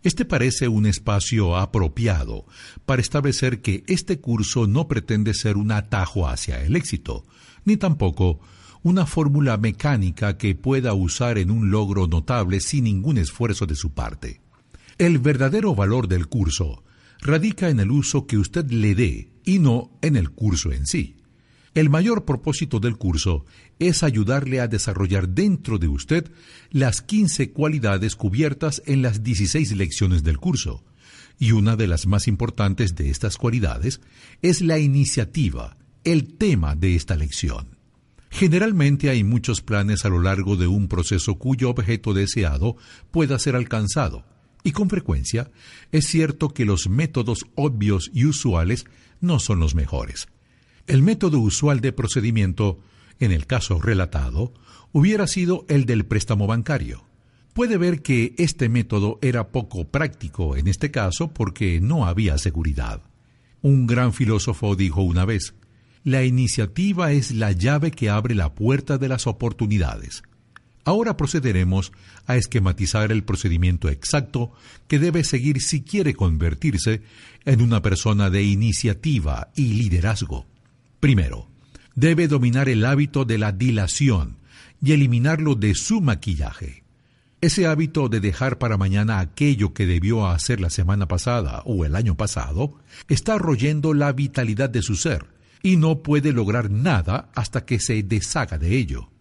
Este parece un espacio apropiado para establecer que este curso no pretende ser un atajo hacia el éxito, ni tampoco una fórmula mecánica que pueda usar en un logro notable sin ningún esfuerzo de su parte. El verdadero valor del curso radica en el uso que usted le dé y no en el curso en sí. El mayor propósito del curso es ayudarle a desarrollar dentro de usted las 15 cualidades cubiertas en las 16 lecciones del curso. Y una de las más importantes de estas cualidades es la iniciativa, el tema de esta lección. Generalmente hay muchos planes a lo largo de un proceso cuyo objeto deseado pueda ser alcanzado, y con frecuencia es cierto que los métodos obvios y usuales no son los mejores. El método usual de procedimiento, en el caso relatado, hubiera sido el del préstamo bancario. Puede ver que este método era poco práctico en este caso porque no había seguridad. Un gran filósofo dijo una vez, la iniciativa es la llave que abre la puerta de las oportunidades. Ahora procederemos a esquematizar el procedimiento exacto que debe seguir si quiere convertirse en una persona de iniciativa y liderazgo. Primero, debe dominar el hábito de la dilación y eliminarlo de su maquillaje. Ese hábito de dejar para mañana aquello que debió hacer la semana pasada o el año pasado está royendo la vitalidad de su ser y no puede lograr nada hasta que se deshaga de ello.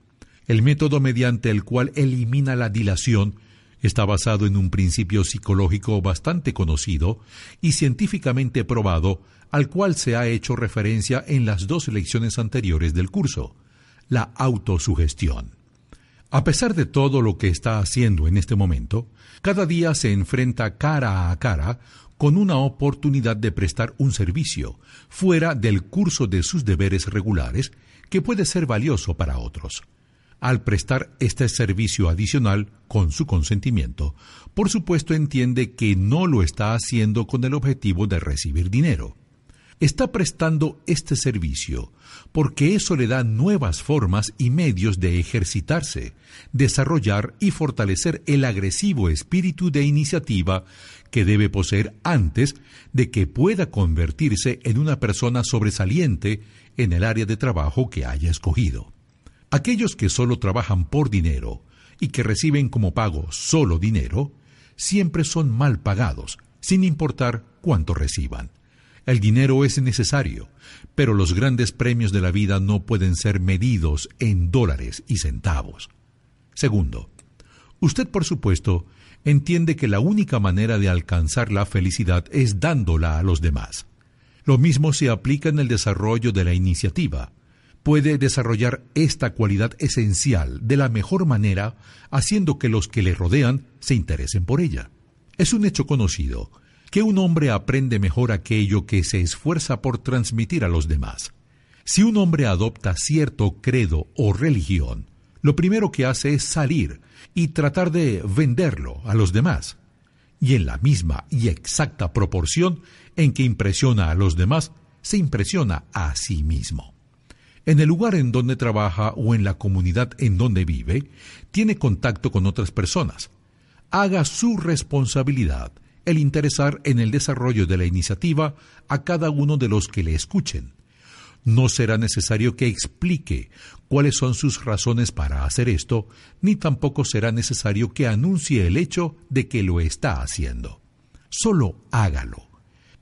El método mediante el cual elimina la dilación está basado en un principio psicológico bastante conocido y científicamente probado al cual se ha hecho referencia en las dos lecciones anteriores del curso, la autosugestión. A pesar de todo lo que está haciendo en este momento, cada día se enfrenta cara a cara con una oportunidad de prestar un servicio fuera del curso de sus deberes regulares que puede ser valioso para otros. Al prestar este servicio adicional con su consentimiento, por supuesto entiende que no lo está haciendo con el objetivo de recibir dinero está prestando este servicio porque eso le da nuevas formas y medios de ejercitarse, desarrollar y fortalecer el agresivo espíritu de iniciativa que debe poseer antes de que pueda convertirse en una persona sobresaliente en el área de trabajo que haya escogido. Aquellos que solo trabajan por dinero y que reciben como pago solo dinero, siempre son mal pagados, sin importar cuánto reciban. El dinero es necesario, pero los grandes premios de la vida no pueden ser medidos en dólares y centavos. Segundo, usted por supuesto entiende que la única manera de alcanzar la felicidad es dándola a los demás. Lo mismo se aplica en el desarrollo de la iniciativa. Puede desarrollar esta cualidad esencial de la mejor manera haciendo que los que le rodean se interesen por ella. Es un hecho conocido que un hombre aprende mejor aquello que se esfuerza por transmitir a los demás. Si un hombre adopta cierto credo o religión, lo primero que hace es salir y tratar de venderlo a los demás. Y en la misma y exacta proporción en que impresiona a los demás, se impresiona a sí mismo. En el lugar en donde trabaja o en la comunidad en donde vive, tiene contacto con otras personas. Haga su responsabilidad el interesar en el desarrollo de la iniciativa a cada uno de los que le escuchen. No será necesario que explique cuáles son sus razones para hacer esto, ni tampoco será necesario que anuncie el hecho de que lo está haciendo. Solo hágalo.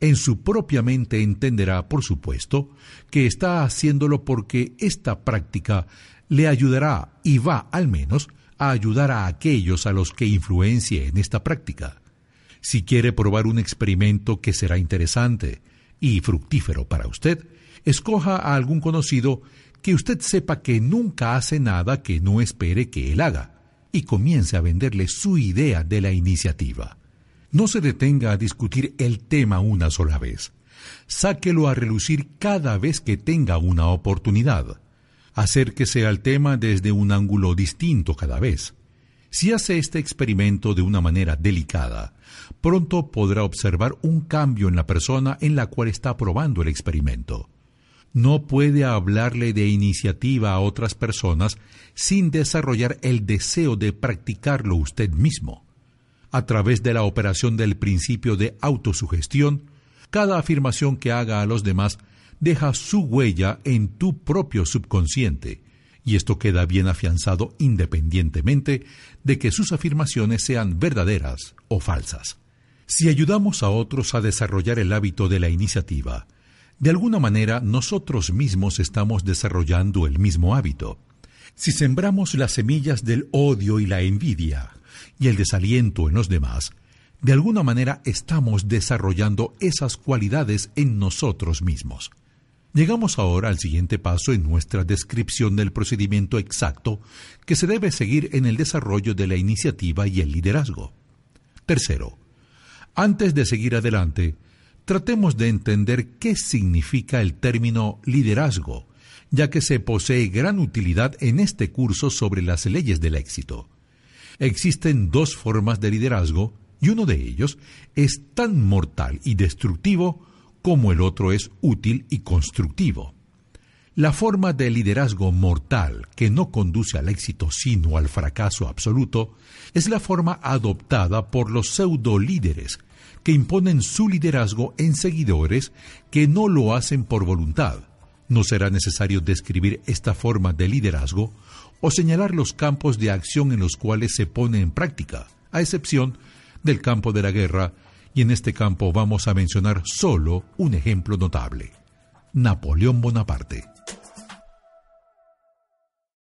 En su propia mente entenderá, por supuesto, que está haciéndolo porque esta práctica le ayudará y va, al menos, a ayudar a aquellos a los que influencie en esta práctica. Si quiere probar un experimento que será interesante y fructífero para usted, escoja a algún conocido que usted sepa que nunca hace nada que no espere que él haga y comience a venderle su idea de la iniciativa. No se detenga a discutir el tema una sola vez. Sáquelo a relucir cada vez que tenga una oportunidad. Acérquese al tema desde un ángulo distinto cada vez. Si hace este experimento de una manera delicada, pronto podrá observar un cambio en la persona en la cual está probando el experimento. No puede hablarle de iniciativa a otras personas sin desarrollar el deseo de practicarlo usted mismo. A través de la operación del principio de autosugestión, cada afirmación que haga a los demás deja su huella en tu propio subconsciente, y esto queda bien afianzado independientemente de que sus afirmaciones sean verdaderas o falsas. Si ayudamos a otros a desarrollar el hábito de la iniciativa, de alguna manera nosotros mismos estamos desarrollando el mismo hábito. Si sembramos las semillas del odio y la envidia y el desaliento en los demás, de alguna manera estamos desarrollando esas cualidades en nosotros mismos. Llegamos ahora al siguiente paso en nuestra descripción del procedimiento exacto que se debe seguir en el desarrollo de la iniciativa y el liderazgo. Tercero, antes de seguir adelante, tratemos de entender qué significa el término liderazgo, ya que se posee gran utilidad en este curso sobre las leyes del éxito. Existen dos formas de liderazgo y uno de ellos es tan mortal y destructivo como el otro es útil y constructivo. La forma de liderazgo mortal que no conduce al éxito sino al fracaso absoluto es la forma adoptada por los pseudo líderes que imponen su liderazgo en seguidores que no lo hacen por voluntad. No será necesario describir esta forma de liderazgo o señalar los campos de acción en los cuales se pone en práctica, a excepción del campo de la guerra, y en este campo vamos a mencionar solo un ejemplo notable. Napoleón Bonaparte.